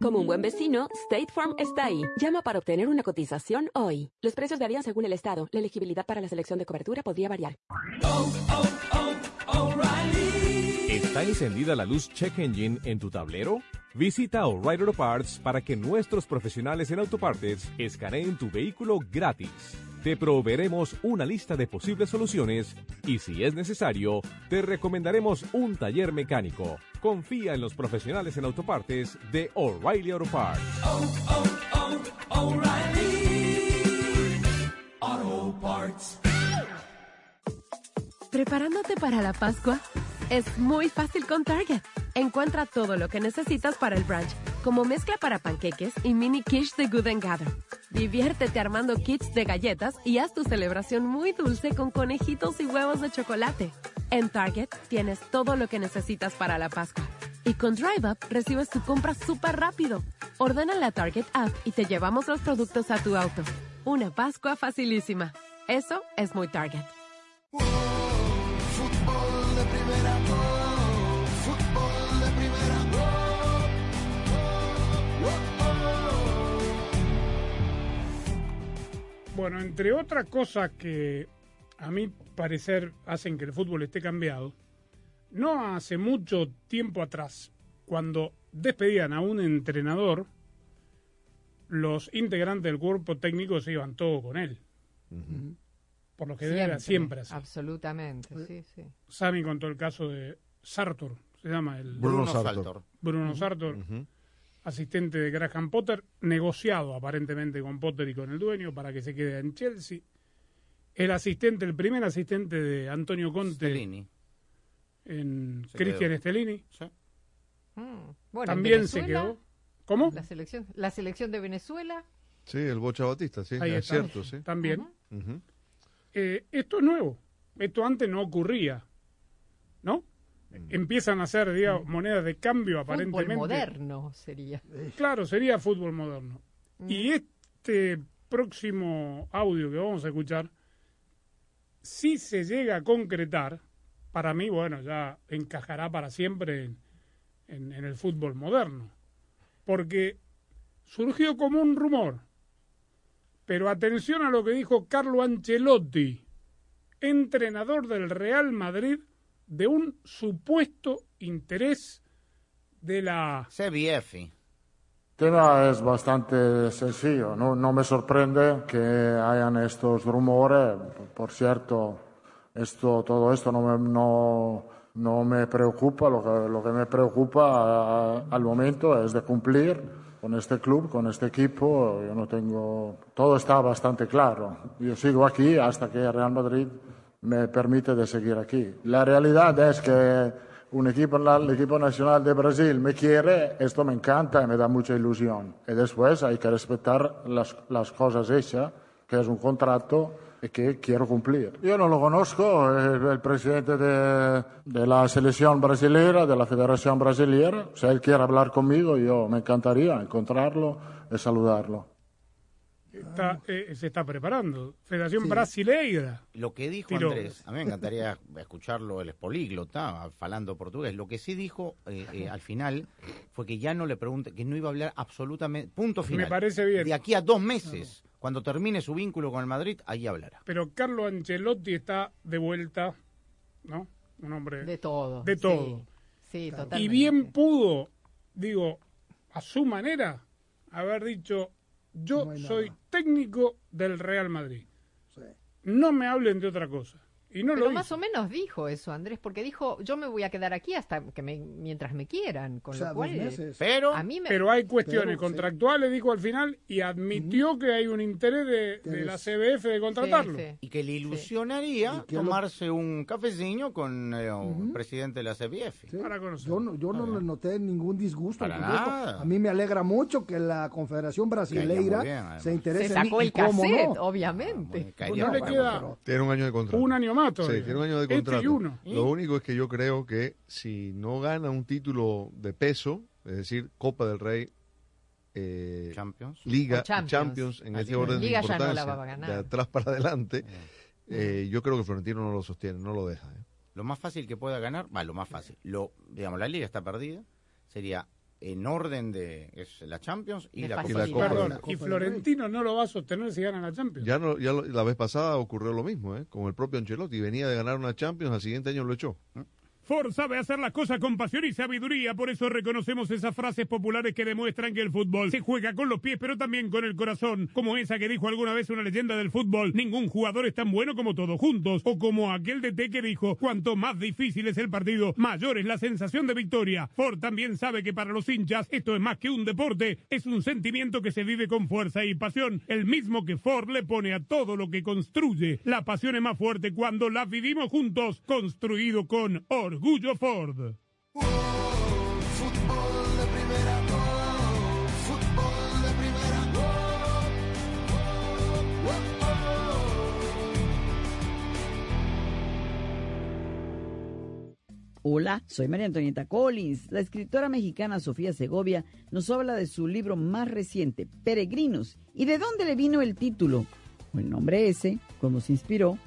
Como un buen vecino, State Farm está ahí. Llama para obtener una cotización hoy. Los precios varían según el estado. La elegibilidad para la selección de cobertura podría variar. ¿Está encendida la luz Check Engine en tu tablero? Visita O'Reilly Auto Parts para que nuestros profesionales en autopartes escaneen tu vehículo gratis. Te proveeremos una lista de posibles soluciones y si es necesario, te recomendaremos un taller mecánico. Confía en los profesionales en autopartes de O'Reilly Auto Parts. ¿Preparándote para la Pascua? Es muy fácil con Target. Encuentra todo lo que necesitas para el brunch, como mezcla para panqueques y mini quiche de Good and Gather. Diviértete armando kits de galletas y haz tu celebración muy dulce con conejitos y huevos de chocolate. En Target tienes todo lo que necesitas para la Pascua. Y con Drive Up recibes tu compra súper rápido. Ordena la Target app y te llevamos los productos a tu auto. Una Pascua facilísima. Eso es muy Target. Bueno, entre otras cosas que a mi parecer hacen que el fútbol esté cambiado, no hace mucho tiempo atrás, cuando despedían a un entrenador, los integrantes del cuerpo técnico se iban todos con él. Por lo que era siempre así. Absolutamente, sí, sí. Sami contó el caso de Sartor, se llama el Bruno Bruno Sartor. Sartor. Bruno Sartor, asistente de Graham Potter, negociado aparentemente con Potter y con el dueño para que se quede en Chelsea. El asistente, el primer asistente de Antonio Conte Stellini. en Se Cristian quedó. Stellini. Mm, bueno, También se quedó. ¿Cómo? La selección, la selección de Venezuela. Sí, el Bocha Batista, sí, Ahí es está. cierto, sí. También. Eh, esto es nuevo. Esto antes no ocurría. ¿No? Empiezan a hacer, digamos, monedas de cambio Fútbol aparentemente. moderno sería. Claro, sería fútbol moderno. Y este próximo audio que vamos a escuchar, si se llega a concretar, para mí, bueno, ya encajará para siempre en, en- en el fútbol moderno. Porque surgió como un rumor. Pero atención a lo que dijo Carlo Ancelotti, entrenador del Real Madrid, de un supuesto interés de la CBF. tema es bastante sencillo. No, no me sorprende que hayan estos rumores. Por cierto, esto, todo esto no me, no, no me preocupa. Lo que, lo que me preocupa a- al momento es de cumplir con este club, con este equipo. Yo no tengo. Todo está bastante claro. Yo sigo aquí hasta que el Real Madrid me permite de seguir aquí. La realidad es que un equipo, el equipo nacional de Brasil me quiere, esto me encanta y me da mucha ilusión. Y después hay que respetar las, cosas hechas, que es un contrato que quiero cumplir. Yo no lo conozco, el presidente de, de la selección brasileña, de la Federación Brasileña. Si él quiere hablar conmigo, yo me encantaría encontrarlo y saludarlo. Está, eh, se está preparando. Federación Sí. Brasileira. Lo que dijo Tiró. Andrés, a mí me encantaría escucharlo, él es políglota, falando portugués. Lo que sí dijo eh, eh, al final fue que ya no le pregunte, que no iba a hablar absolutamente, punto Me final. parece bien. De aquí a dos meses, cuando termine su vínculo con el Madrid, ahí hablará. Pero Carlo Ancelotti está de vuelta, ¿no? Un hombre De todo. de sí. todo. Sí, totalmente. Y bien pudo, digo, a su manera, haber dicho, yo No soy técnico del Real Madrid. No me hablen de otra cosa. Y no Pero lo más hizo. o menos dijo eso, Andrés, porque dijo, yo me voy a quedar aquí hasta que me, mientras me quieran, con O sea, lo cual... meses. Pero, a mí me... Pero hay cuestiones Pero, sí. contractuales, dijo al final, y admitió que hay un interés de, de la CBF de contratarlo. Sí, sí. y que le ilusionaría ¿Y qué es lo- tomarse un cafecillo con eh, un presidente de la CBF. Sí. Para conocer. Yo no, yo no le noté ningún disgusto. Para nada. A mí me alegra mucho que la Confederación Brasileira bien, se interese Se en sacó el cassette, no. obviamente. Caería No le muy queda-. Pero- Tiene un año de contrato. Un año más Sí, todavía. tiene un año de Este contrato. y uno. Lo único es que yo creo que si no gana un título de peso, es decir, Copa del Rey, eh, Champions. Liga Champions. Champions, en ese Liga. orden de Liga ya no la importancia, va a ganar. de atrás para adelante, eh, yo creo que Florentino no lo sostiene, no lo deja. ¿eh? Lo más fácil que pueda ganar, va, lo más fácil. Lo, digamos, la liga está perdida. Sería en orden de es la Champions y la Copa Perdón, y Florentino no lo va a sostener si gana la Champions. Ya, no, ya lo- la vez pasada ocurrió lo mismo, ¿eh? con el propio Ancelotti. Venía de ganar una Champions, al siguiente año lo echó. Ford sabe hacer las cosas con pasión y sabiduría, por eso reconocemos esas frases populares que demuestran que el fútbol se juega con los pies, pero también con el corazón, como esa que dijo alguna vez una leyenda del fútbol, ningún jugador es tan bueno como todos juntos, o como aquel de T que dijo, cuanto más difícil es el partido, mayor es la sensación de victoria. Ford también sabe que para los hinchas esto es más que un deporte, es un sentimiento que se vive con fuerza y pasión, el mismo que Ford le pone a todo lo que construye. La pasión es más fuerte cuando la vivimos juntos, construido con orgullo Ford. Hola, soy María Antonieta Collins. La escritora mexicana Sofía Segovia nos habla de su libro más reciente, Peregrinos, y de dónde le vino el título, o el nombre ese, cómo se inspiró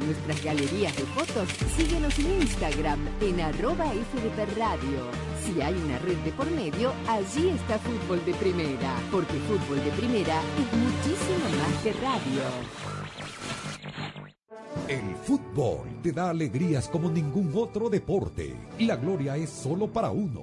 Nuestras galerías de fotos, síguenos en Instagram en arroba Radio. Si hay una red de por medio, allí está Fútbol de Primera, porque Fútbol de Primera es muchísimo más que radio. El fútbol te da alegrías como ningún otro deporte. La gloria es solo para uno,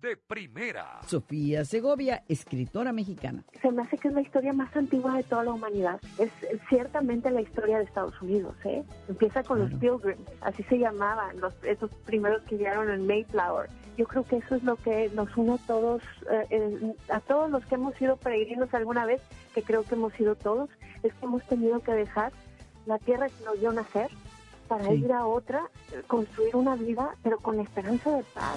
de primera. Sofía Segovia, escritora mexicana. Se me hace que es la historia más antigua de toda la humanidad. Es, ciertamente la historia de Estados Unidos. ¿eh? Empieza con los Pilgrims, así se llamaban, los, esos primeros que llegaron en Mayflower. Yo creo que eso es lo que nos une a todos, eh, eh, a todos los que hemos sido peregrinos alguna vez, que creo que hemos sido todos, es que hemos tenido que dejar la tierra que nos dio nacer para Sí. ir a otra, eh, construir una vida, pero con esperanza de paz.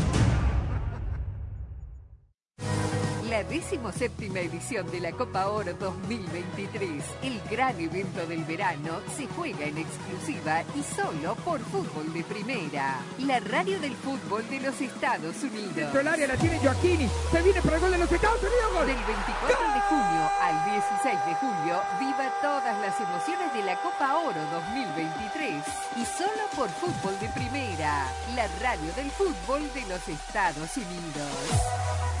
La decimoséptima edición de la Copa Oro 2023, el gran evento del verano, se juega en exclusiva y solo por fútbol de primera. La radio del fútbol de los Estados Unidos. Dentro del área la tiene Joaquini. Se viene para el gol de los Estados Unidos. Gol. Del 24 de junio al 16 de julio, viva todas las emociones de la Copa Oro 2023. Y solo por fútbol de primera, la radio del fútbol de los Estados Unidos.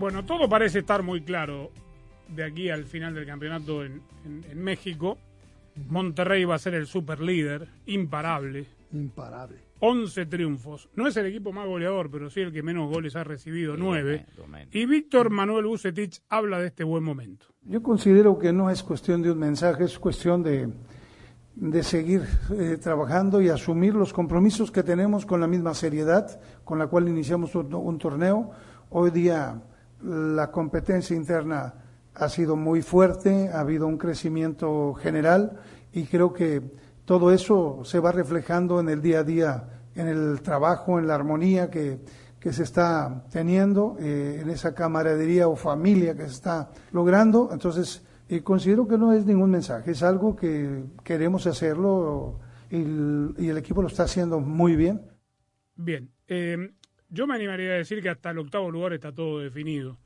Bueno, todo parece estar muy claro de aquí al final del campeonato en, en- en México. Monterrey va a ser el super líder, imparable. Imparable. 11 triunfos. No es el equipo más goleador, pero sí el que menos goles ha recibido, 9. Y Víctor Manuel Bucetich habla de este buen momento. Yo considero que no es cuestión de un mensaje, es cuestión de, de seguir eh, trabajando y asumir los compromisos que tenemos con la misma seriedad con la cual iniciamos un, un torneo. Hoy día la competencia interna ha sido muy fuerte, ha habido un crecimiento general y creo que todo eso se va reflejando en el día a día, en el trabajo, en la armonía que, que se está teniendo, eh, en esa camaradería o familia que se está logrando. Entonces, eh, considero que no es ningún mensaje, es algo que queremos hacerlo y el, equipo lo está haciendo muy bien. Bien, eh, yo me animaría a decir que hasta el octavo lugar está todo definido,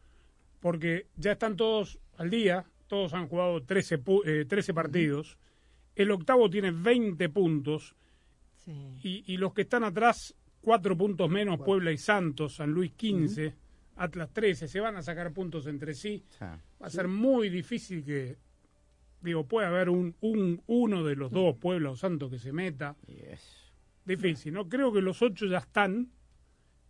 porque ya están todos al día, todos han jugado 13, pu- eh, 13 partidos, el octavo tiene 20 puntos y, y los que están atrás, cuatro puntos menos, Puebla y Santos, San Luis 15, Atlas 13, se van a sacar puntos entre sí, va a ser muy difícil que, digo, puede haber un, un uno de los dos, Puebla o Santos, que se meta. Difícil, ¿no? Creo que los ocho ya están.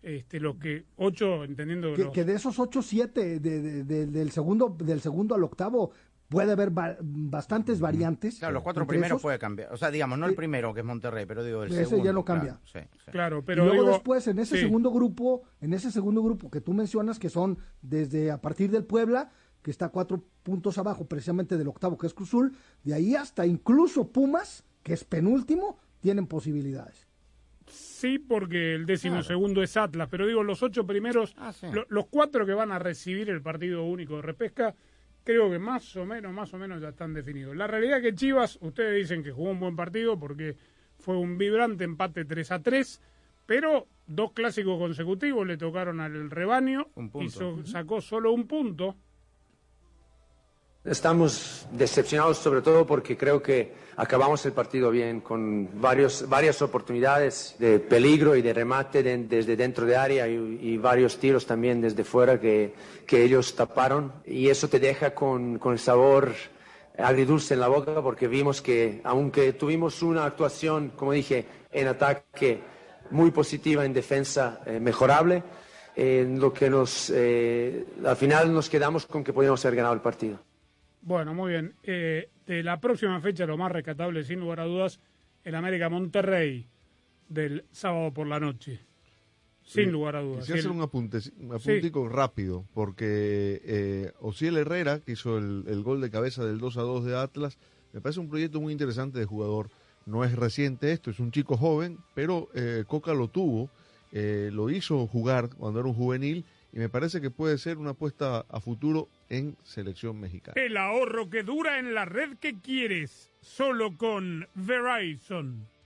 Este, los que, ocho, entendiendo Que, los- que de esos 8 7 de, de- de- del segundo del segundo al octavo puede haber bastantes variantes. Claro, los cuatro primeros esos. puede cambiar. O sea, digamos, no el primero, que es Monterrey, pero digo el Ese segundo. ya claro, cambia. sí, sí. Claro, y pero luego digo- después en ese sí. segundo grupo, en ese segundo grupo que tú mencionas que son desde a partir del Puebla, que está cuatro puntos abajo precisamente del octavo que es Cruzul, de ahí hasta incluso Pumas, que es penúltimo, tienen posibilidades. Sí, porque el décimo segundo es Atlas, pero digo, los ocho primeros, lo- los cuatro que van a recibir el partido único de repesca, creo que más o menos, más o menos ya están definidos. La realidad es que Chivas, ustedes dicen que jugó un buen partido porque fue un vibrante empate 3 a 3, pero dos clásicos consecutivos le tocaron al rebaño, hizo, sacó solo un punto. Estamos decepcionados sobre todo porque creo que acabamos el partido bien, con varios, varias oportunidades de peligro y de remate desde dentro de área y, varios tiros también desde fuera que, ellos taparon. Y eso te deja con, el sabor agridulce en la boca porque vimos que aunque tuvimos una actuación, como dije, en ataque muy positiva, en defensa eh, mejorable, en lo que nos, eh, al final nos quedamos con que podíamos haber ganado el partido. Bueno, muy bien. Eh, de la próxima fecha, lo más rescatable, sin lugar a dudas, el América Monterrey del sábado por la noche. Sin lugar a dudas. Quisiera hacer un, apunte, apuntico rápido, porque eh, Ociel Herrera, que hizo el, gol de cabeza del 2 a 2 de Atlas, me parece un proyecto muy interesante de jugador. No es reciente esto, es un chico joven, pero eh, Coca lo tuvo, eh, lo hizo jugar cuando era un juvenil y me parece que puede ser una apuesta a futuro en selección mexicana. El ahorro que dura en la red que quieres, solo con Verizon.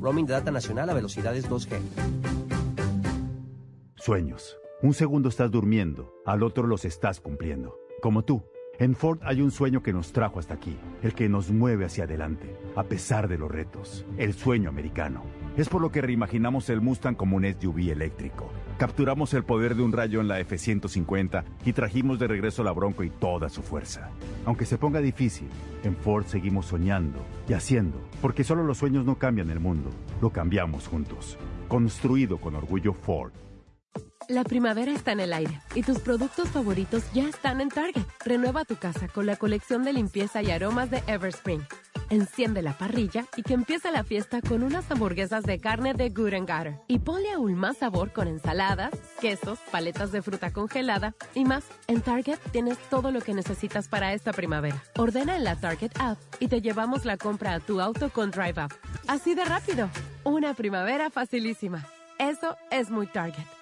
Roaming de data nacional a velocidades 2G. Sueños. Un segundo estás durmiendo, al otro los estás cumpliendo. Como tú. En Ford hay un sueño que nos trajo hasta aquí, el que nos mueve hacia adelante, a pesar de los retos, el sueño americano. Es por lo que reimaginamos el Mustang como un SUV eléctrico. Capturamos el poder de un rayo en la F-150 y trajimos de regreso la Bronco y toda su fuerza. Aunque se ponga difícil, en Ford seguimos soñando y haciendo, porque solo los sueños no cambian el mundo, lo cambiamos juntos. Construido con orgullo Ford. La primavera está en el aire y tus productos favoritos ya están en Target. Renueva tu casa con la colección de limpieza y aromas de Everspring. Enciende la parrilla y que empiece la fiesta con unas hamburguesas de carne de Good Gutter. Y ponle aún más sabor con ensaladas, quesos, paletas de fruta congelada y más. En Target tienes todo lo que necesitas para esta primavera. Ordena en la Target app y te llevamos la compra a tu auto con Drive Up. Así de rápido. Una primavera facilísima. Eso es muy Target.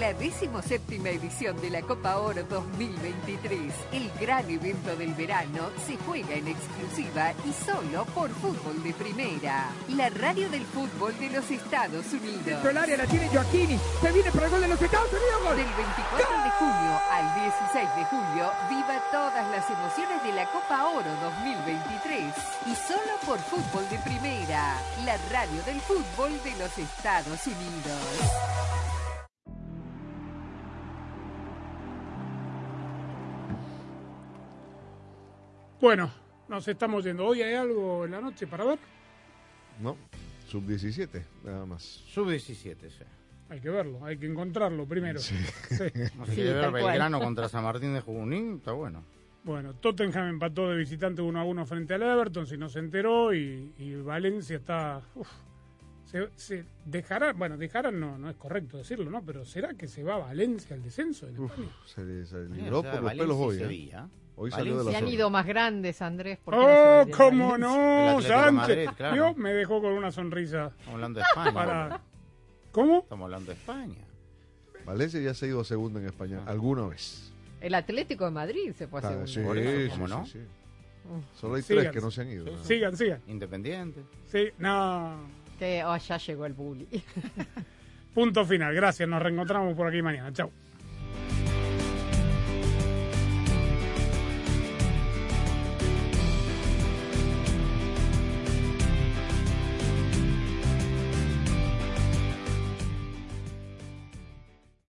La decimoséptima edición de la Copa Oro 2023, el gran evento del verano, se juega en exclusiva y solo por Fútbol de Primera. La radio del fútbol de los Estados Unidos. Del área la tiene Joaquini. Se viene para el gol de los Estados Unidos. Gol. Del 24 de junio al 16 de julio, viva todas las emociones de la Copa Oro 2023. Y solo por Fútbol de Primera, la radio del fútbol de los Estados Unidos. Bueno, nos estamos yendo. ¿Hoy hay algo en la noche para ver? No, sub-17, nada más. Sub-17, sí. Hay que verlo, hay que encontrarlo primero. Sí. Así que ver Belgrano contra San Martín de Junín, está bueno. Bueno, Tottenham empató de visitante 1 a 1 frente al Everton, si no se enteró, y, y Valencia está. uf, se, se dejará, bueno, dejará no, no es correcto decirlo, ¿no? Pero ¿será que se va a Valencia al descenso? En España? Se, le- se libró sea, por los Valencia pelos hoy. ¿eh? Hoy salió de la Se han ido más grandes, Andrés. ¿por qué ¡Oh, cómo no! Sánchez. Madrid, claro. Vio, Me dejó con una sonrisa. Estamos hablando de España. Para... ¿Cómo? Estamos hablando de España. Valencia ya se ha ido a segunda en España, alguna vez. El Atlético de Madrid se fue a Ah, segundo. sí, Por eso, sí, ¿cómo sí, no? sí. Solo hay Sigan. tres que no se han ido. Sigan, sigan. Independiente. Sí, no. que oh, ya llegó el bully. Punto final. Gracias. Nos reencontramos por aquí mañana. Chao.